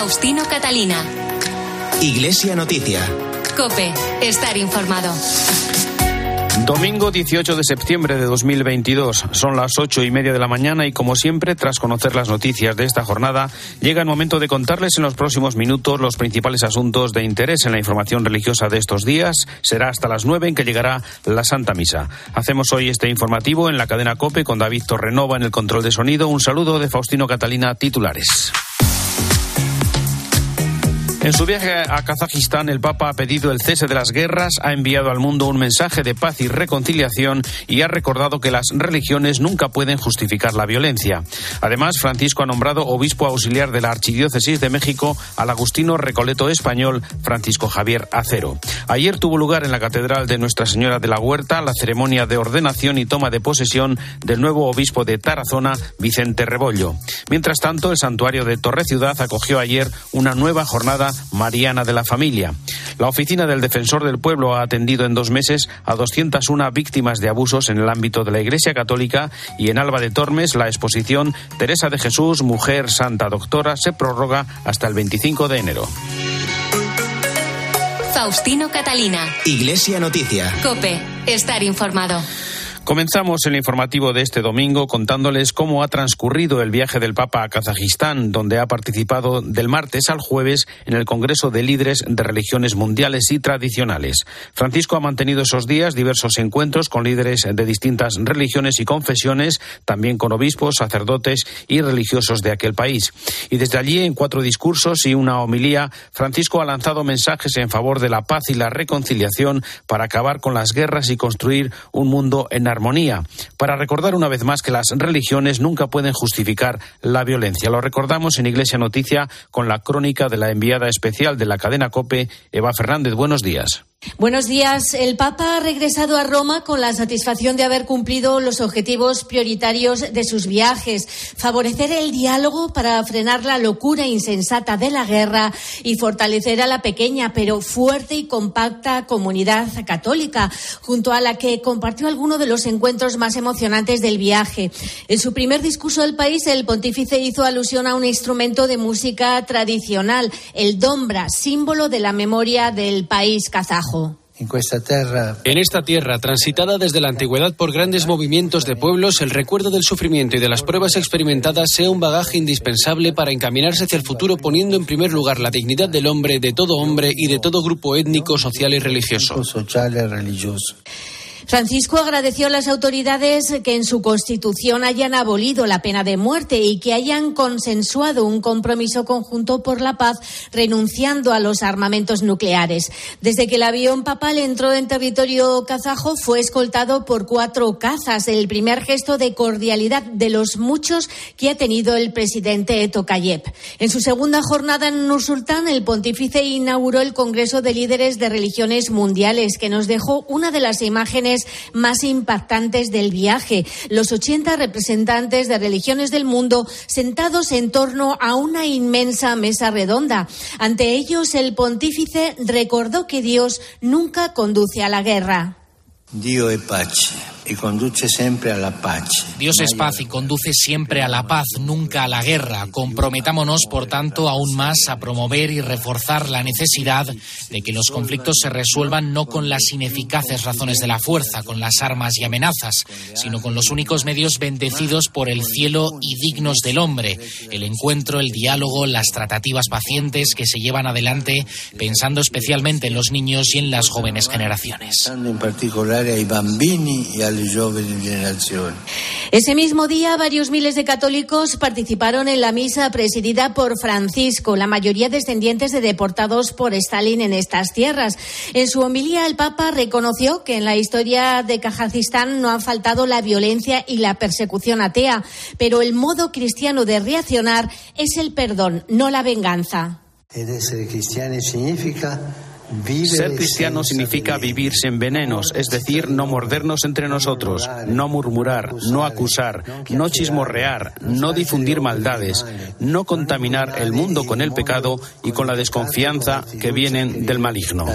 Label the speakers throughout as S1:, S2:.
S1: Faustino Catalina.
S2: Iglesia Noticia.
S1: Cope, estar informado.
S3: Domingo 18 de septiembre de 2022. Son las ocho y media de la mañana y como siempre, tras conocer las noticias de esta jornada, llega el momento de contarles en los próximos minutos los principales asuntos de interés en la información religiosa de estos días. Será hasta las nueve en que llegará la Santa Misa. Hacemos hoy este informativo en la cadena COPE con David Torrenova en el control de sonido. Un saludo de Faustino Catalina, titulares. En su viaje a Kazajistán, el Papa ha pedido el cese de las guerras, ha enviado al mundo un mensaje de paz y reconciliación y ha recordado que las religiones nunca pueden justificar la violencia. Además, Francisco ha nombrado obispo auxiliar de la Archidiócesis de México al agustino recoleto español Francisco Javier Acero. Ayer tuvo lugar en la Catedral de Nuestra Señora de la Huerta la ceremonia de ordenación y toma de posesión del nuevo obispo de Tarazona, Vicente Rebollo. Mientras tanto, el santuario de Torre Ciudad acogió ayer una nueva jornada Mariana de la Familia. La Oficina del Defensor del Pueblo ha atendido en dos meses a 201 víctimas de abusos en el ámbito de la Iglesia Católica y en Alba de Tormes la exposición Teresa de Jesús, Mujer Santa Doctora, se prorroga hasta el 25 de enero.
S1: Faustino Catalina.
S2: Iglesia Noticia.
S1: Cope, estar informado.
S3: Comenzamos el informativo de este domingo contándoles cómo ha transcurrido el viaje del Papa a Kazajistán, donde ha participado del martes al jueves en el Congreso de Líderes de Religiones Mundiales y Tradicionales. Francisco ha mantenido esos días diversos encuentros con líderes de distintas religiones y confesiones, también con obispos, sacerdotes y religiosos de aquel país. Y desde allí, en cuatro discursos y una homilía, Francisco ha lanzado mensajes en favor de la paz y la reconciliación para acabar con las guerras y construir un mundo en armonía para recordar una vez más que las religiones nunca pueden justificar la violencia. Lo recordamos en Iglesia Noticia con la crónica de la enviada especial de la cadena COPE, Eva Fernández. Buenos días.
S4: Buenos días. El Papa ha regresado a Roma con la satisfacción de haber cumplido los objetivos prioritarios de sus viajes, favorecer el diálogo para frenar la locura insensata de la guerra y fortalecer a la pequeña pero fuerte y compacta comunidad católica, junto a la que compartió algunos de los encuentros más emocionantes del viaje. En su primer discurso del país, el pontífice hizo alusión a un instrumento de música tradicional, el dombra, símbolo de la memoria del país kazajo.
S5: En esta tierra, transitada desde la antigüedad por grandes movimientos de pueblos, el recuerdo del sufrimiento y de las pruebas experimentadas sea un bagaje indispensable para encaminarse hacia el futuro poniendo en primer lugar la dignidad del hombre, de todo hombre y de todo grupo étnico, social y religioso.
S4: Francisco agradeció a las autoridades que en su constitución hayan abolido la pena de muerte y que hayan consensuado un compromiso conjunto por la paz, renunciando a los armamentos nucleares. Desde que el avión papal entró en territorio kazajo, fue escoltado por cuatro cazas, el primer gesto de cordialidad de los muchos que ha tenido el presidente Tokayev. En su segunda jornada en Nursultán, el pontífice inauguró el Congreso de Líderes de Religiones Mundiales, que nos dejó una de las imágenes más impactantes del viaje. Los 80 representantes de religiones del mundo sentados en torno a una inmensa mesa redonda. Ante ellos, el pontífice recordó que Dios nunca conduce a la guerra.
S6: Pace y conduce siempre a la paz.
S7: Dios es paz y conduce siempre a la paz, nunca a la guerra. Comprometámonos, por tanto, aún más a promover y reforzar la necesidad de que los conflictos se resuelvan no con las ineficaces razones de la fuerza, con las armas y amenazas, sino con los únicos medios bendecidos por el cielo y dignos del hombre, el encuentro, el diálogo, las tratativas pacientes que se llevan adelante pensando especialmente en los niños y en las jóvenes generaciones.
S6: En particular bambini e alle giovani generazioni.
S4: Ese mismo día, varios miles de católicos participaron en la misa presidida por Francisco, la mayoría descendientes de deportados por Stalin en estas tierras. En su homilía, el Papa reconoció que en la historia de Kazajistán no ha faltado la violencia y la persecución atea, pero el modo cristiano de reaccionar es el perdón, no la venganza.
S6: Ed essere cristiani significa
S3: Ser cristiano significa vivir sin venenos, es decir, no mordernos entre nosotros, no murmurar, no acusar, no chismorrear, no difundir maldades, no contaminar el mundo con el pecado y con la desconfianza que vienen del maligno.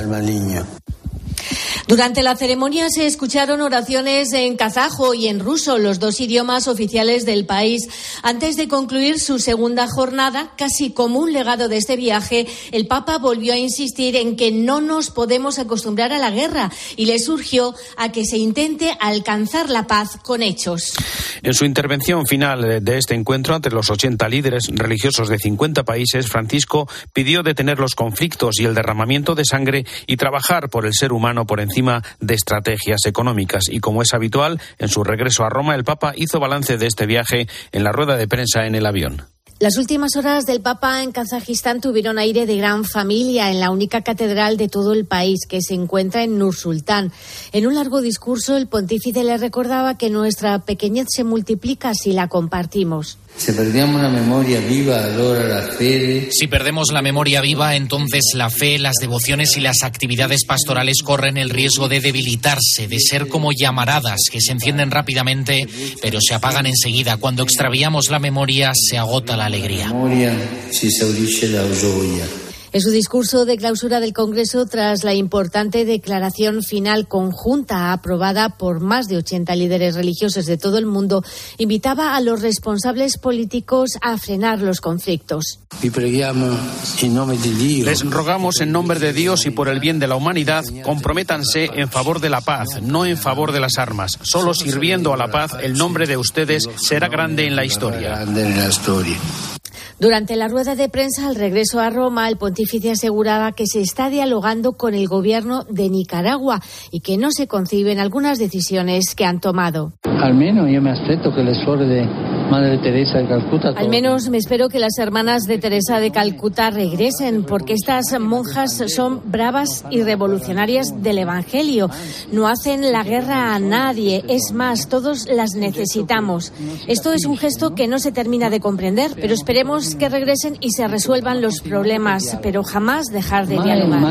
S4: Durante la ceremonia se escucharon oraciones en kazajo y en ruso, los dos idiomas oficiales del país. Antes de concluir su segunda jornada, casi como un legado de este viaje, el Papa volvió a insistir en que no nos podemos acostumbrar a la guerra y le surgió a que se intente alcanzar la paz con hechos.
S3: En su intervención final de este encuentro ante los 80 líderes religiosos de 50 países, Francisco pidió detener los conflictos y el derramamiento de sangre y trabajar por el ser humano por encima de estrategias económicas. Y como es habitual, en su regreso a Roma, el Papa hizo balance de este viaje en la rueda de prensa en el avión.
S4: Las últimas horas del Papa en Kazajistán tuvieron aire de gran familia en la única catedral de todo el país que se encuentra en Nur Sultán. En un largo discurso, el pontífice le recordaba que nuestra pequeñez se multiplica si la compartimos.
S6: Si perdemos la memoria viva, la fe.
S7: Si perdemos la memoria viva, entonces la fe, las devociones y las actividades pastorales corren el riesgo de debilitarse, de ser como llamaradas que se encienden rápidamente, pero se apagan enseguida. Cuando extraviamos la memoria, se agota la alegría.
S4: En su discurso de clausura del Congreso, tras la importante declaración final conjunta aprobada por más de 80 líderes religiosos de todo el mundo, invitaba a los responsables políticos a frenar los conflictos.
S3: Les rogamos en nombre de Dios y por el bien de la humanidad, comprométanse en favor de la paz, no en favor de las armas. Solo sirviendo a la paz, el nombre de ustedes será grande en la historia.
S4: Durante la rueda de prensa al regreso a Roma, el pontífice aseguraba que se está dialogando con el gobierno de Nicaragua y que no se conciben algunas decisiones que han tomado.
S6: Al menos yo me acepto que les de Madre Teresa de Calcuta.
S4: Al menos me espero que las hermanas de Teresa de Calcuta regresen, porque estas monjas son bravas y revolucionarias del Evangelio. No hacen la guerra a nadie, es más, todos las necesitamos. Esto es un gesto que no se termina de comprender, pero esperemos que regresen y se resuelvan los problemas, pero jamás dejar de dialogar.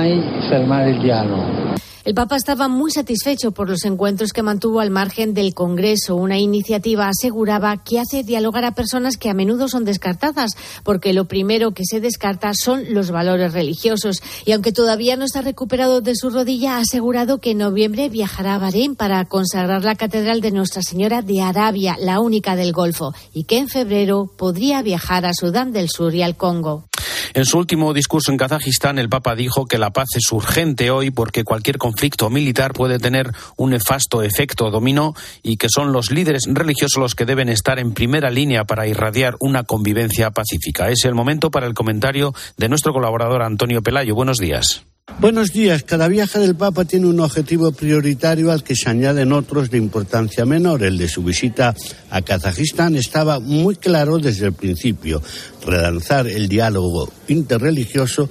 S6: El
S4: Papa estaba muy satisfecho por los encuentros que mantuvo al margen del Congreso. Una iniciativa aseguraba que hace dialogar a personas que a menudo son descartadas, porque lo primero que se descarta son los valores religiosos. Y aunque todavía no está recuperado de su rodilla, ha asegurado que en noviembre viajará a Bahrein para consagrar la Catedral de Nuestra Señora de Arabia, la única del Golfo, y que en febrero podría viajar a Sudán del Sur y al Congo.
S3: En su último discurso en Kazajistán, el Papa dijo que la paz es urgente hoy porque cualquier conflicto militar puede tener un nefasto efecto dominó y que son los líderes religiosos los que deben estar en primera línea para irradiar una convivencia pacífica. Es el momento para el comentario de nuestro colaborador Antonio Pelayo. Buenos días.
S8: Buenos días. Cada viaje del Papa tiene un objetivo prioritario al que se añaden otros de importancia menor. El de su visita a Kazajistán estaba muy claro desde el principio. Relanzar el diálogo interreligioso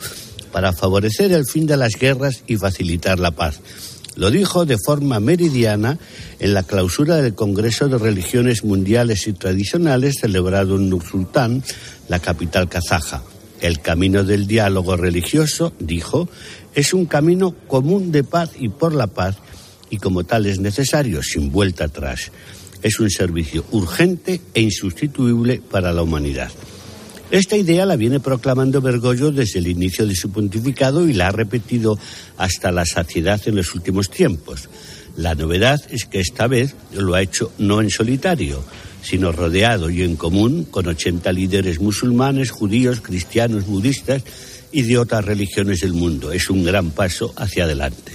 S8: para favorecer el fin de las guerras y facilitar la paz. Lo dijo de forma meridiana en la clausura del Congreso de Religiones Mundiales y Tradicionales celebrado en Nur Sultán, la capital kazaja. El camino del diálogo religioso, dijo, es un camino común de paz y por la paz y como tal es necesario, sin vuelta atrás. Es un servicio urgente e insustituible para la humanidad. Esta idea la viene proclamando Bergoglio desde el inicio de su pontificado y la ha repetido hasta la saciedad en los últimos tiempos. La novedad es que esta vez lo ha hecho no en solitario, sino rodeado y en común con 80 líderes musulmanes, judíos, cristianos, budistas y de otras religiones del mundo. Es un gran paso hacia adelante.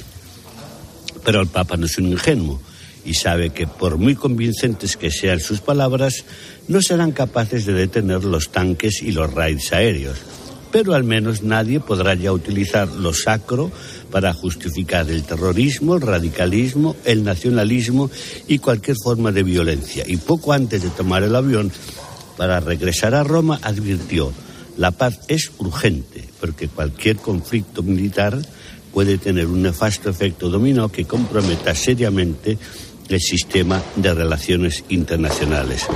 S8: Pero el Papa no es un ingenuo y sabe que por muy convincentes que sean sus palabras, no serán capaces de detener los tanques y los raids aéreos. Pero al menos nadie podrá ya utilizar lo sacro para justificar el terrorismo, el radicalismo, el nacionalismo y cualquier forma de violencia. Y poco antes de tomar el avión para regresar a Roma advirtió la paz es urgente, porque cualquier conflicto militar puede tener un nefasto efecto dominó que comprometa seriamente el sistema de relaciones internacionales.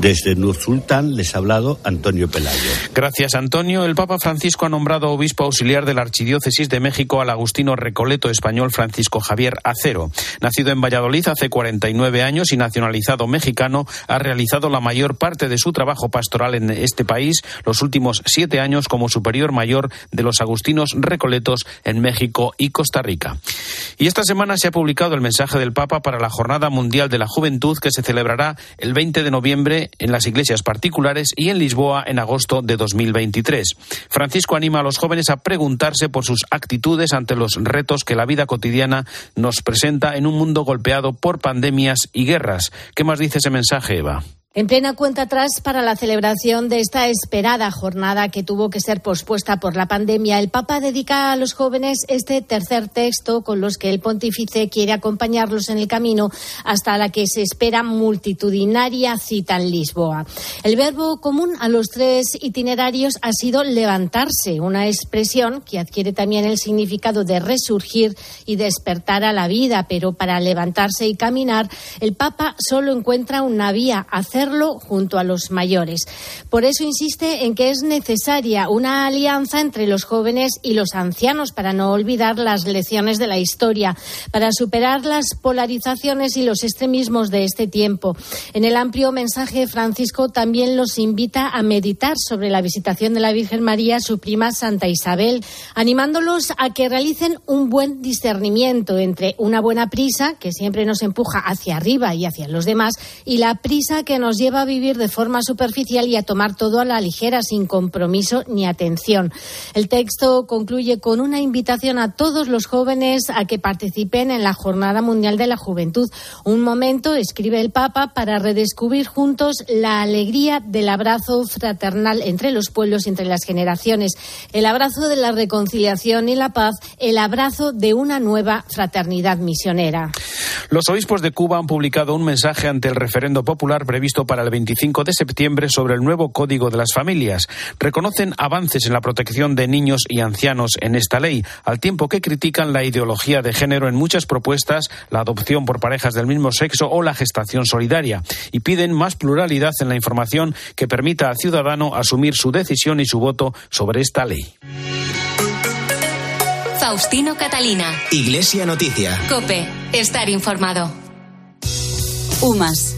S8: Desde Nur Sultán les ha hablado Antonio Pelayo.
S3: Gracias, Antonio. El Papa Francisco ha nombrado obispo auxiliar de la Archidiócesis de México al agustino recoleto español Francisco Javier Acero. Nacido en Valladolid hace 49 años y nacionalizado mexicano, ha realizado la mayor parte de su trabajo pastoral en este país los últimos siete años como superior mayor de los agustinos recoletos en México y Costa Rica. Y esta semana se ha publicado el mensaje del Papa para la Jornada Mundial de la Juventud que se celebrará el 20 de noviembre en las iglesias particulares y en Lisboa en agosto de 2023. Francisco anima a los jóvenes a preguntarse por sus actitudes ante los retos que la vida cotidiana nos presenta en un mundo golpeado por pandemias y guerras. ¿Qué más dice ese mensaje, Eva?
S4: En plena cuenta atrás para la celebración de esta esperada jornada que tuvo que ser pospuesta por la pandemia, el Papa dedica a los jóvenes este tercer texto con los que el pontífice quiere acompañarlos en el camino hasta la que se espera multitudinaria cita en Lisboa. El verbo común a los tres itinerarios ha sido levantarse, una expresión que adquiere también el significado de resurgir y despertar a la vida, pero para levantarse y caminar, el Papa solo encuentra una vía, hacer junto a los mayores. Por eso insiste en que es necesaria una alianza entre los jóvenes y los ancianos para no olvidar las lecciones de la historia, para superar las polarizaciones y los extremismos de este tiempo. En el amplio mensaje, Francisco también los invita a meditar sobre la visitación de la Virgen María a su prima Santa Isabel, animándolos a que realicen un buen discernimiento entre una buena prisa, que siempre nos empuja hacia arriba y hacia los demás, y la prisa que nos lleva a vivir de forma superficial y a tomar todo a la ligera, sin compromiso ni atención. El texto concluye con una invitación a todos los jóvenes a que participen en la Jornada Mundial de la Juventud. Un momento, escribe el Papa, para redescubrir juntos la alegría del abrazo fraternal entre los pueblos y entre las generaciones, el abrazo de la reconciliación y la paz, el abrazo de una nueva fraternidad misionera.
S3: Los obispos de Cuba han publicado un mensaje ante el referendo popular previsto para el 25 de septiembre sobre el nuevo Código de las Familias. Reconocen avances en la protección de niños y ancianos en esta ley, al tiempo que critican la ideología de género en muchas propuestas, la adopción por parejas del mismo sexo o la gestación solidaria, y piden más pluralidad en la información que permita al ciudadano asumir su decisión y su voto sobre esta ley.
S1: Faustino Catalina.
S2: Iglesia Noticia.
S1: Cope. Estar informado.
S9: UMAS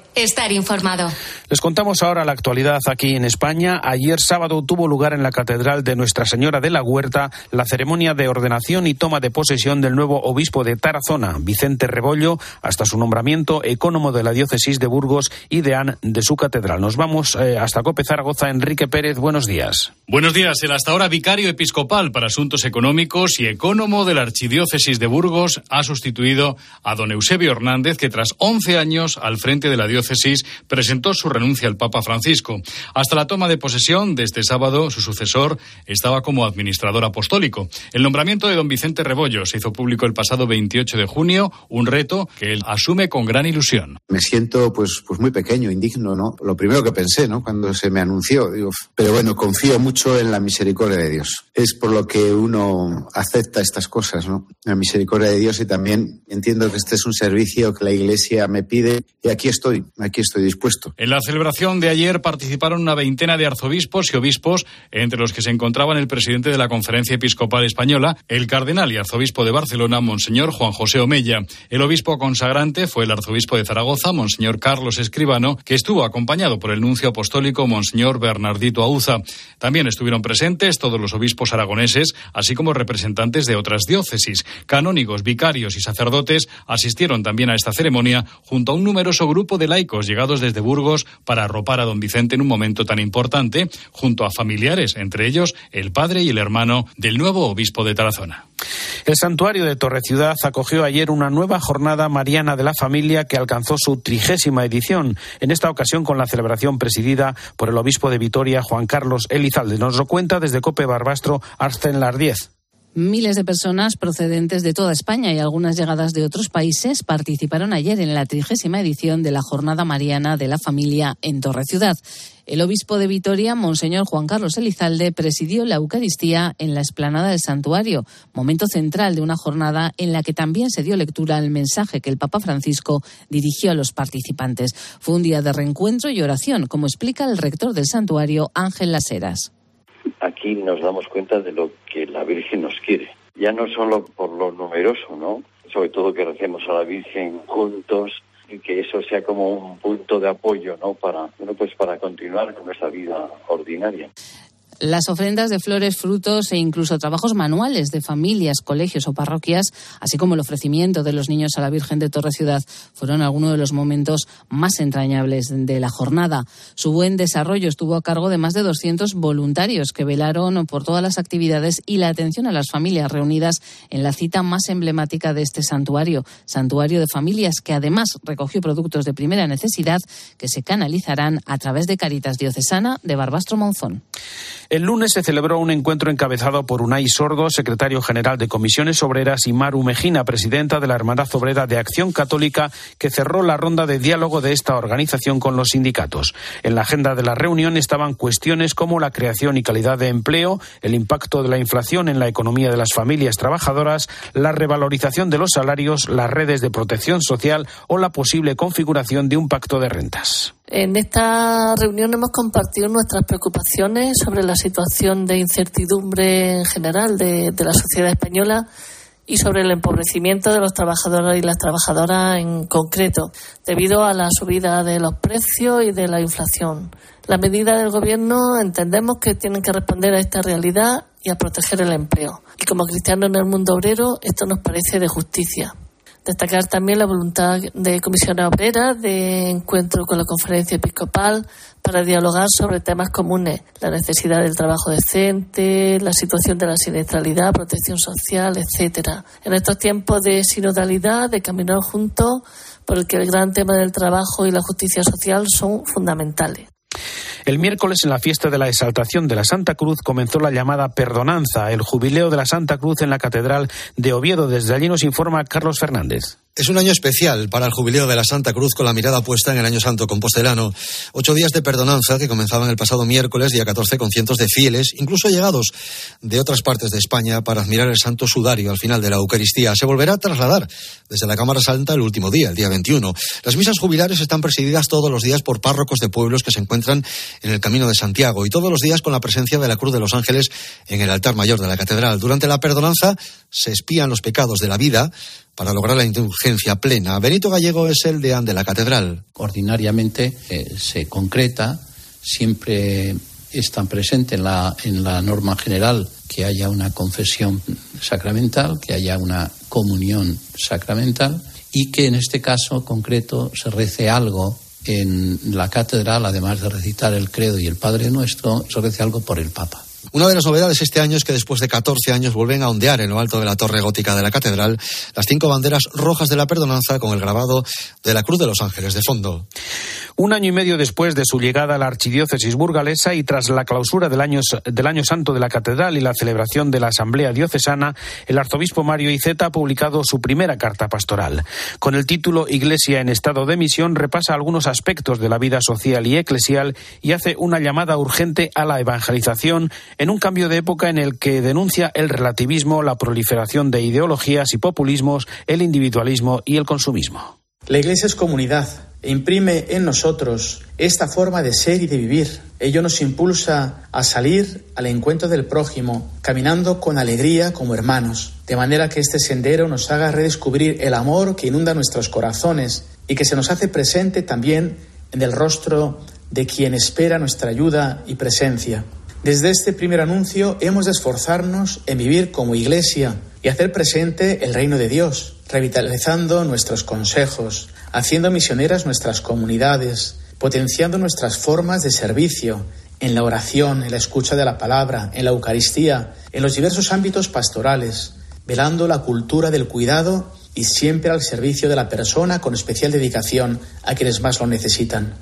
S1: Estar informado.
S3: Les contamos ahora la actualidad aquí en España. Ayer sábado tuvo lugar en la Catedral de Nuestra Señora de la Huerta la ceremonia de ordenación y toma de posesión del nuevo obispo de Tarazona, Vicente Rebollo, hasta su nombramiento ecónomo de la diócesis de Burgos y deán de su catedral. Nos vamos eh, hasta Cope Zaragoza. Enrique Pérez, buenos días.
S10: Buenos días. El hasta ahora vicario episcopal para asuntos económicos y ecónomo de la archidiócesis de Burgos ha sustituido a don Eusebio Hernández, que tras 11 años al frente de la diócesis presentó su renuncia al Papa Francisco. Hasta la toma de posesión de este sábado, su sucesor estaba como administrador apostólico. El nombramiento de don Vicente Rebollo se hizo público el pasado 28 de junio, un reto que él asume con gran ilusión.
S11: Me siento pues, pues muy pequeño, indigno, ¿no? Lo primero que pensé, ¿no? Cuando se me anunció, digo, pero bueno, confío mucho en la misericordia de Dios. Es por lo que uno acepta estas cosas, ¿no? La misericordia de Dios y también entiendo que este es un servicio que la Iglesia me pide y aquí estoy aquí estoy dispuesto.
S10: En la celebración de ayer participaron una veintena de arzobispos y obispos, entre los que se encontraban el presidente de la Conferencia Episcopal Española, el cardenal y arzobispo de Barcelona, Monseñor Juan José Omella. El obispo consagrante fue el arzobispo de Zaragoza, Monseñor Carlos Escribano, que estuvo acompañado por el nuncio apostólico, Monseñor Bernardito Auza. También estuvieron presentes todos los obispos aragoneses, así como representantes de otras diócesis. Canónigos, vicarios y sacerdotes asistieron también a esta ceremonia junto a un numeroso grupo de laicos llegados desde Burgos para arropar a don Vicente en un momento tan importante, junto a familiares, entre ellos el padre y el hermano del nuevo obispo de Tarazona.
S3: El santuario de Torre Ciudad acogió ayer una nueva jornada mariana de la familia que alcanzó su trigésima edición, en esta ocasión con la celebración presidida por el obispo de Vitoria, Juan Carlos Elizalde. Nos lo cuenta desde Cope Barbastro, Arcen Lardiez.
S12: Miles de personas procedentes de toda España y algunas llegadas de otros países participaron ayer en la trigésima edición de la Jornada Mariana de la Familia en Torre Ciudad. El obispo de Vitoria, Monseñor Juan Carlos Elizalde, presidió la Eucaristía en la explanada del santuario, momento central de una jornada en la que también se dio lectura al mensaje que el Papa Francisco dirigió a los participantes. Fue un día de reencuentro y oración, como explica el rector del santuario, Ángel Laseras
S13: aquí nos damos cuenta de lo que la Virgen nos quiere. Ya no solo por lo numeroso, ¿no? Sobre todo que recemos a la Virgen juntos y que eso sea como un punto de apoyo, ¿no? Para, bueno, pues para continuar con nuestra vida ordinaria.
S12: Las ofrendas de flores, frutos e incluso trabajos manuales de familias, colegios o parroquias, así como el ofrecimiento de los niños a la Virgen de Torre Ciudad, fueron algunos de los momentos más entrañables de la jornada. Su buen desarrollo estuvo a cargo de más de 200 voluntarios que velaron por todas las actividades y la atención a las familias reunidas en la cita más emblemática de este santuario, Santuario de Familias, que además recogió productos de primera necesidad que se canalizarán a través de Caritas Diocesana de Barbastro Monzón.
S3: El lunes se celebró un encuentro encabezado por Unai Sordo, secretario general de Comisiones Obreras, y Maru Mejina, presidenta de la Hermandad Obrera de Acción Católica, que cerró la ronda de diálogo de esta organización con los sindicatos. En la agenda de la reunión estaban cuestiones como la creación y calidad de empleo, el impacto de la inflación en la economía de las familias trabajadoras, la revalorización de los salarios, las redes de protección social o la posible configuración de un pacto de rentas.
S14: En esta reunión hemos compartido nuestras preocupaciones sobre la situación de incertidumbre en general de, la sociedad española y sobre el empobrecimiento de los trabajadores y las trabajadoras en concreto, debido a la subida de los precios y de la inflación. Las medidas del Gobierno entendemos que tienen que responder a esta realidad y a proteger el empleo. Y como cristianos en el mundo obrero, esto nos parece de justicia. Destacar también la voluntad de comisiones obreras de encuentro con la conferencia episcopal para dialogar sobre temas comunes, la necesidad del trabajo decente, la situación de la siniestralidad, protección social, etcétera. En estos tiempos de sinodalidad, de caminar juntos, por el que el gran tema del trabajo y la justicia social son fundamentales.
S3: El miércoles, en la fiesta de la exaltación de la Santa Cruz, comenzó la llamada Perdonanza, el jubileo de la Santa Cruz en la Catedral de Oviedo. Desde allí nos informa Carlos Fernández.
S15: Es un año especial para el jubileo de la Santa Cruz con la mirada puesta en el Año Santo Compostelano. Ocho días de perdonanza que comenzaban el pasado miércoles, día 14, con cientos de fieles, incluso llegados de otras partes de España, para admirar el Santo Sudario al final de la Eucaristía. Se volverá a trasladar desde la Cámara Santa el último día, el día 21. Las misas jubilares están presididas todos los días por párrocos de pueblos que se encuentran en el Camino de Santiago y todos los días con la presencia de la Cruz de los Ángeles en el altar mayor de la Catedral. Durante la perdonanza se espían los pecados de la vida para lograr la indulgencia plena. Benito Gallego es el deán de la catedral.
S16: Ordinariamente eh, se concreta, siempre está presente en la, en la norma general que haya una confesión sacramental, que haya una comunión sacramental y que en este caso concreto se rece algo en la catedral, además de recitar el credo y el Padre Nuestro, se rece algo por el Papa.
S15: Una de las novedades este año es que después de 14 años vuelven a ondear en lo alto de la torre gótica de la catedral las cinco banderas rojas de la perdonanza con el grabado de la Cruz de los Ángeles de fondo.
S3: Un año y medio después de su llegada a la archidiócesis burgalesa y tras la clausura del año, del año santo de la catedral y la celebración de la asamblea diocesana, el arzobispo Mario Iceta ha publicado su primera carta pastoral. Con el título Iglesia en estado de misión repasa algunos aspectos de la vida social y eclesial y hace una llamada urgente a la evangelización en un cambio de época en el que denuncia el relativismo, la proliferación de ideologías y populismos, el individualismo y el consumismo.
S17: La Iglesia es comunidad e imprime en nosotros esta forma de ser y de vivir. Ello nos impulsa a salir al encuentro del prójimo, caminando con alegría como hermanos, de manera que este sendero nos haga redescubrir el amor que inunda nuestros corazones y que se nos hace presente también en el rostro de quien espera nuestra ayuda y presencia. Desde este primer anuncio hemos de esforzarnos en vivir como iglesia y hacer presente el reino de Dios, revitalizando nuestros consejos, haciendo misioneras nuestras comunidades, potenciando nuestras formas de servicio en la oración, en la escucha de la palabra, en la Eucaristía, en los diversos ámbitos pastorales, velando la cultura del cuidado y siempre al servicio de la persona con especial dedicación a quienes más lo necesitan.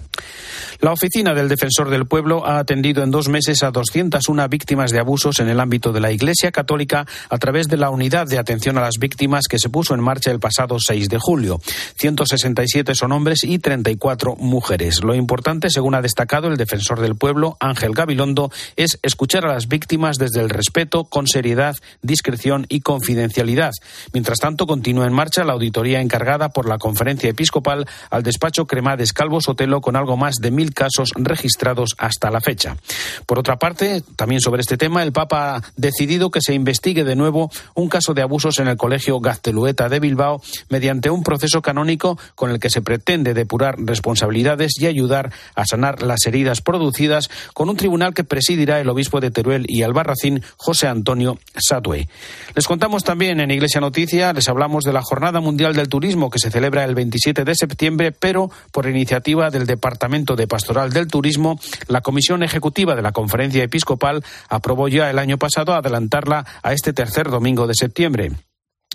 S3: La Oficina del Defensor del Pueblo ha atendido en dos meses a 201 víctimas de abusos en el ámbito de la Iglesia Católica a través de la Unidad de Atención a las Víctimas que se puso en marcha el pasado 6 de julio. 167 son hombres y 34 mujeres. Lo importante, según ha destacado el Defensor del Pueblo, Ángel Gabilondo, es escuchar a las víctimas desde el respeto, con seriedad, discreción y confidencialidad. Mientras tanto, continúa en marcha la auditoría encargada por la Conferencia Episcopal al despacho Cremades Calvo Sotelo con algo más de mil casos registrados hasta la fecha. Por otra parte, también sobre este tema, el Papa ha decidido que se investigue de nuevo un caso de abusos en el Colegio Gaztelueta de Bilbao mediante un proceso canónico con el que se pretende depurar responsabilidades y ayudar a sanar las heridas producidas con un tribunal que presidirá el obispo de Teruel y Albarracín, José Antonio Satue. Les contamos también en Iglesia Noticia, les hablamos de la Jornada Mundial del Turismo que se celebra el 27 de septiembre, pero por iniciativa del Departamento de Pastoral del Turismo, la Comisión Ejecutiva de la Conferencia Episcopal aprobó ya el año pasado adelantarla a este tercer domingo de septiembre.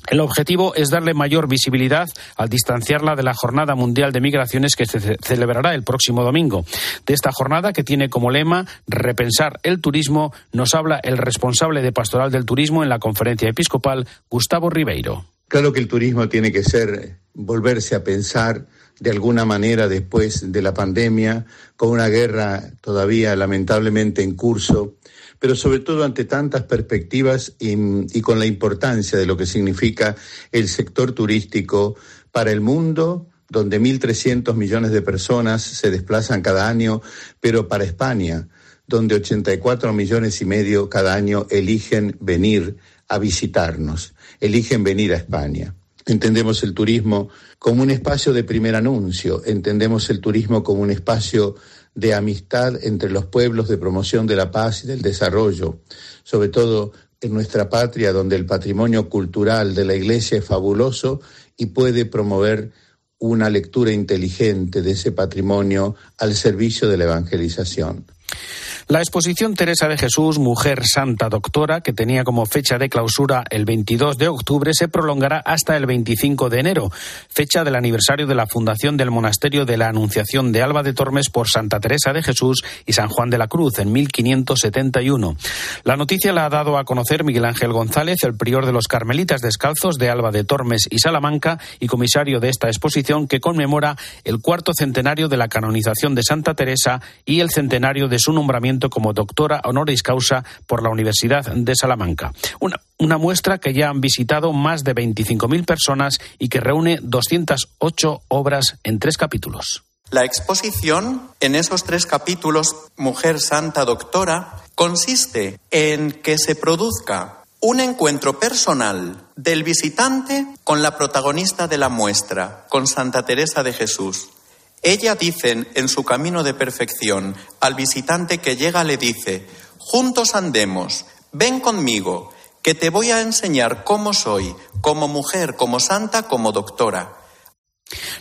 S3: El objetivo es darle mayor visibilidad al distanciarla de la Jornada Mundial de Migraciones que se celebrará el próximo domingo. De esta jornada, que tiene como lema Repensar el turismo, nos habla el responsable de Pastoral del Turismo en la Conferencia Episcopal, Gustavo Ribeiro.
S18: Claro que el turismo tiene que ser volverse a pensar de alguna manera después de la pandemia, con una guerra todavía lamentablemente en curso, pero sobre todo ante tantas perspectivas y, con la importancia de lo que significa el sector turístico para el mundo, donde 1.300 millones de personas se desplazan cada año, pero para España, donde 84 millones y medio cada año eligen venir a visitarnos, eligen venir a España. Entendemos el turismo como un espacio de primer anuncio, entendemos el turismo como un espacio de amistad entre los pueblos, de promoción de la paz y del desarrollo, sobre todo en nuestra patria donde el patrimonio cultural de la Iglesia es fabuloso y puede promover una lectura inteligente de ese patrimonio al servicio de la evangelización.
S3: La exposición Teresa de Jesús, Mujer Santa Doctora, que tenía como fecha de clausura el 22 de octubre, se prolongará hasta el 25 de enero, fecha del aniversario de la fundación del Monasterio de la Anunciación de Alba de Tormes por Santa Teresa de Jesús y San Juan de la Cruz en 1571. La noticia la ha dado a conocer Miguel Ángel González, el prior de los Carmelitas Descalzos de Alba de Tormes y Salamanca y comisario de esta exposición que conmemora el cuarto centenario de la canonización de Santa Teresa y el centenario de su nombramiento como doctora honoris causa por la Universidad de Salamanca. Una, una muestra que ya han visitado más de 25.000 personas y que reúne 208 obras en tres capítulos.
S19: La exposición en esos tres capítulos, Mujer Santa Doctora, consiste en que se produzca un encuentro personal del visitante con la protagonista de la muestra, con Santa Teresa de Jesús. Ella dicen en su camino de perfección, al visitante que llega le dice, juntos andemos, ven conmigo, que te voy a enseñar cómo soy, como mujer, como santa, como doctora.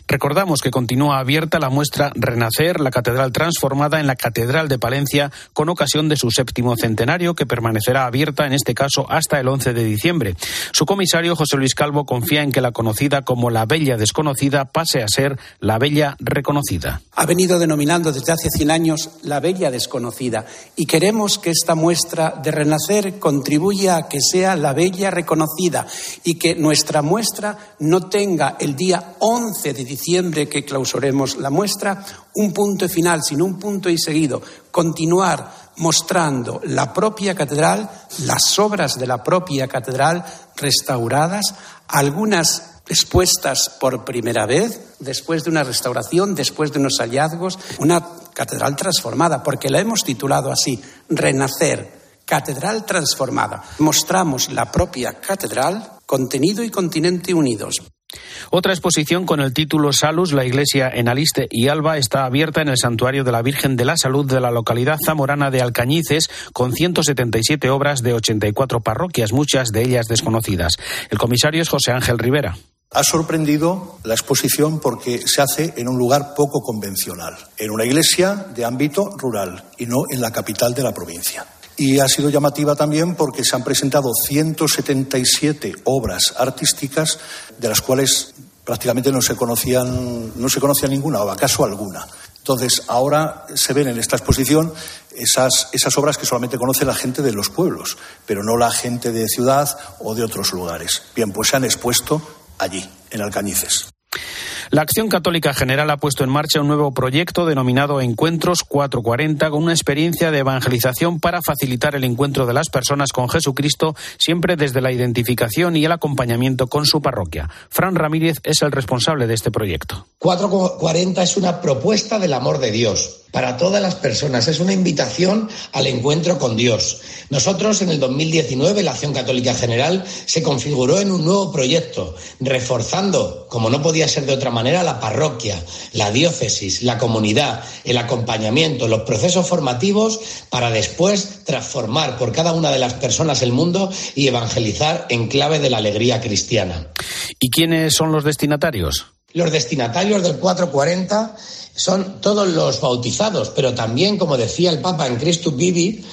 S3: Recordamos que continúa abierta la muestra Renacer, la catedral transformada en la Catedral de Palencia con ocasión de su séptimo centenario que permanecerá abierta en este caso hasta el 11 de diciembre. Su comisario José Luis Calvo confía en que la conocida como la Bella Desconocida pase a ser la Bella Reconocida.
S20: Ha venido denominando desde hace 100 años la Bella Desconocida y queremos que esta muestra de Renacer contribuya a que sea la Bella Reconocida y que nuestra muestra no tenga el día 11 de diciembre que clausuremos la muestra, un punto final, sino un punto y seguido, continuar mostrando la propia catedral, las obras de la propia catedral restauradas, algunas expuestas por primera vez, después de una restauración, después de unos hallazgos, una catedral transformada, porque la hemos titulado así, Renacer, Catedral Transformada. Mostramos la propia catedral, contenido y continente unidos.
S3: Otra exposición con el título Salus, la iglesia en Aliste y Alba, está abierta en el Santuario de la Virgen de la Salud de la localidad zamorana de Alcañices, con 177 obras de 84 parroquias, muchas de ellas desconocidas. El comisario es José Ángel Rivera.
S21: Ha sorprendido la exposición porque se hace en un lugar poco convencional, en una iglesia de ámbito rural y no en la capital de la provincia. Y ha sido llamativa también porque se han presentado 177 obras artísticas, de las cuales prácticamente no se conocían, no se conocía ninguna, o acaso alguna. Entonces, ahora se ven en esta exposición esas, esas obras que solamente conoce la gente de los pueblos, pero no la gente de ciudad o de otros lugares. Bien, pues se han expuesto allí, en Alcañices.
S3: La Acción Católica General ha puesto en marcha un nuevo proyecto denominado Encuentros 440 con una experiencia de evangelización para facilitar el encuentro de las personas con Jesucristo siempre desde la identificación y el acompañamiento con su parroquia. Fran Ramírez es el responsable de este proyecto.
S22: 440 es una propuesta del amor de Dios para todas las personas. Es una invitación al encuentro con Dios. Nosotros en el 2019 la Acción Católica General se configuró en un nuevo proyecto, reforzando, como no podía ser de otra manera, la parroquia, la diócesis, la comunidad, el acompañamiento, los procesos formativos para después transformar por cada una de las personas el mundo y evangelizar en clave de la alegría cristiana.
S3: ¿Y quiénes son los destinatarios?
S22: Los destinatarios del 440 son todos los bautizados, pero también, como decía el Papa en Cristo Vivi,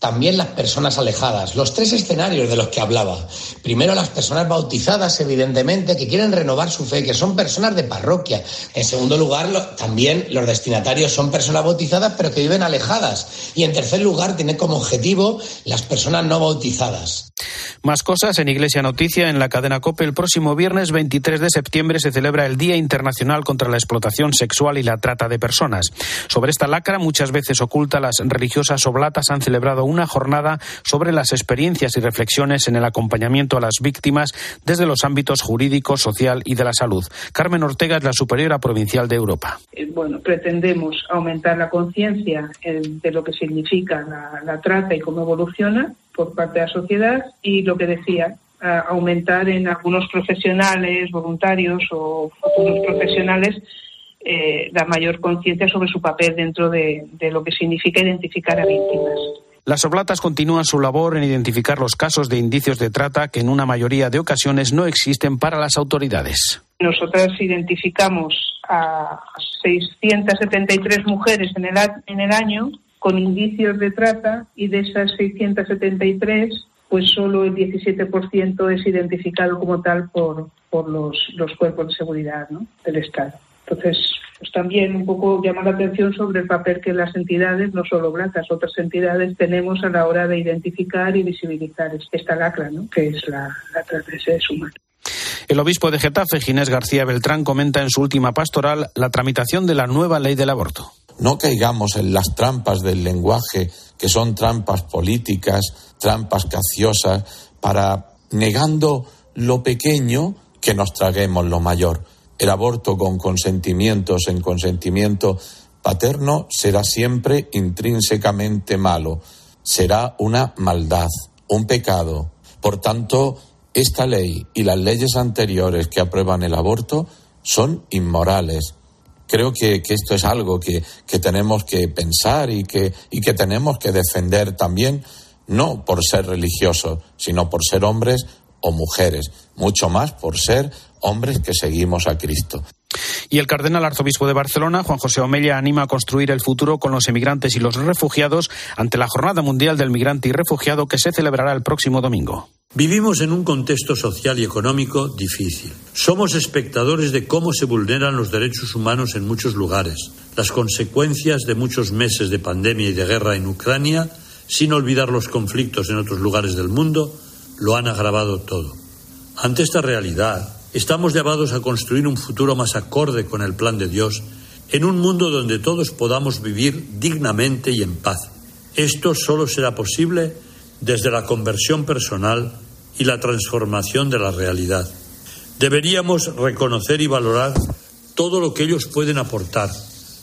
S22: también las personas alejadas. Los tres escenarios de los que hablaba. Primero las personas bautizadas, evidentemente, que quieren renovar su fe, que son personas de parroquia. En segundo lugar, también los destinatarios son personas bautizadas, pero que viven alejadas. Y en tercer lugar, tiene como objetivo las personas no bautizadas.
S3: Más cosas en Iglesia Noticia, en la cadena COPE. El próximo viernes 23 de septiembre se celebra el Día Internacional contra la Explotación Sexual y la Trata de Personas. Sobre esta lacra, muchas veces oculta, las religiosas oblatas han celebrado una jornada sobre las experiencias y reflexiones en el acompañamiento a las víctimas desde los ámbitos jurídico, social y de la salud. Carmen Ortega es la superiora provincial de Europa.
S23: Eh, bueno, pretendemos aumentar la conciencia eh, de lo que significa la trata y cómo evoluciona por parte de la sociedad y lo que decía, aumentar en algunos profesionales, voluntarios o futuros profesionales eh, la mayor conciencia sobre su papel dentro de, de lo que significa identificar a víctimas.
S3: Las oblatas continúan su labor en identificar los casos de indicios de trata que en una mayoría de ocasiones no existen para las autoridades.
S23: Nosotras identificamos a 673 mujeres en el, en el año con indicios de trata y de esas 673, pues solo el 17% es identificado como tal por, por los, los cuerpos de seguridad del Estado. Entonces, pues también un poco llama la atención sobre el papel que las entidades, no solo blancas, otras entidades tenemos a la hora de identificar y visibilizar esta lacra, ¿no? que es la, la trata de seres humanos.
S3: El obispo de Getafe, Ginés García Beltrán, comenta en su última pastoral la tramitación de la nueva ley del aborto.
S24: No caigamos en las trampas del lenguaje, que son trampas políticas, trampas caciosas, para, negando lo pequeño, que nos traguemos lo mayor. El aborto con consentimiento, sin consentimiento paterno, será siempre intrínsecamente malo. Será una maldad, un pecado. Por tanto, esta ley y las leyes anteriores que aprueban el aborto son inmorales, creo que, esto es algo que, tenemos que pensar y que, y que tenemos que defender también, no por ser religiosos, sino por ser hombres o mujeres, mucho más por ser hombres que seguimos a Cristo.
S3: Y el cardenal arzobispo de Barcelona, Juan José Omella, anima a construir el futuro con los emigrantes y los refugiados ante la Jornada Mundial del Migrante y Refugiado que se celebrará el próximo domingo.
S25: Vivimos en un contexto social y económico difícil. Somos espectadores de cómo se vulneran los derechos humanos en muchos lugares. Las consecuencias de muchos meses de pandemia y de guerra en Ucrania, sin olvidar los conflictos en otros lugares del mundo, lo han agravado todo. Ante esta realidad, estamos llamados a construir un futuro más acorde con el plan de Dios en un mundo donde todos podamos vivir dignamente y en paz. Esto solo será posible desde la conversión personal y la transformación de la realidad. Deberíamos reconocer y valorar todo lo que ellos pueden aportar.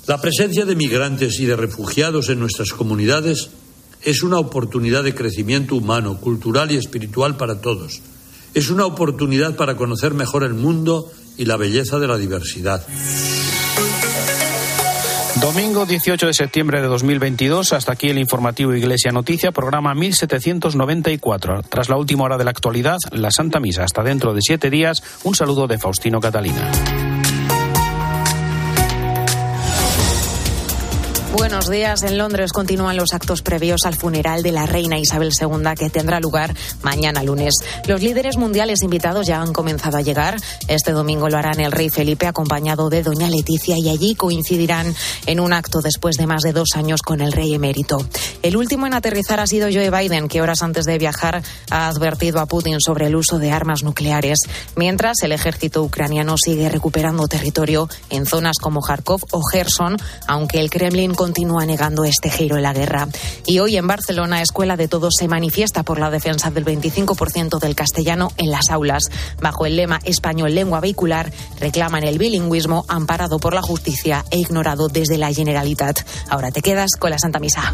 S25: La presencia de migrantes y de refugiados en nuestras comunidades es una oportunidad de crecimiento humano, cultural y espiritual para todos. Es una oportunidad para conocer mejor el mundo y la belleza de la diversidad.
S3: Domingo 18 de septiembre de 2022, hasta aquí el informativo Iglesia Noticia, programa 1794. Tras la última hora de la actualidad, la Santa Misa. Hasta dentro de siete días, un saludo de Faustino Catalina.
S26: Buenos días. En Londres continúan los actos previos al funeral de la reina Isabel II que tendrá lugar mañana lunes. Los líderes mundiales invitados ya han comenzado a llegar. Este domingo lo harán el rey Felipe acompañado de doña Leticia y allí coincidirán en un acto después de más de dos años con el rey emérito. El último en aterrizar ha sido Joe Biden, que horas antes de viajar ha advertido a Putin sobre el uso de armas nucleares, mientras el ejército ucraniano sigue recuperando territorio en zonas como Kharkov o Gerson, aunque el Kremlin continúa negando este giro en la guerra. Y hoy en Barcelona, Escuela de Todos se manifiesta por la defensa del 25% del castellano en las aulas. Bajo el lema Español Lengua Vehicular, reclaman el bilingüismo amparado por la justicia e ignorado desde la Generalitat. Ahora te quedas con la Santa Misa.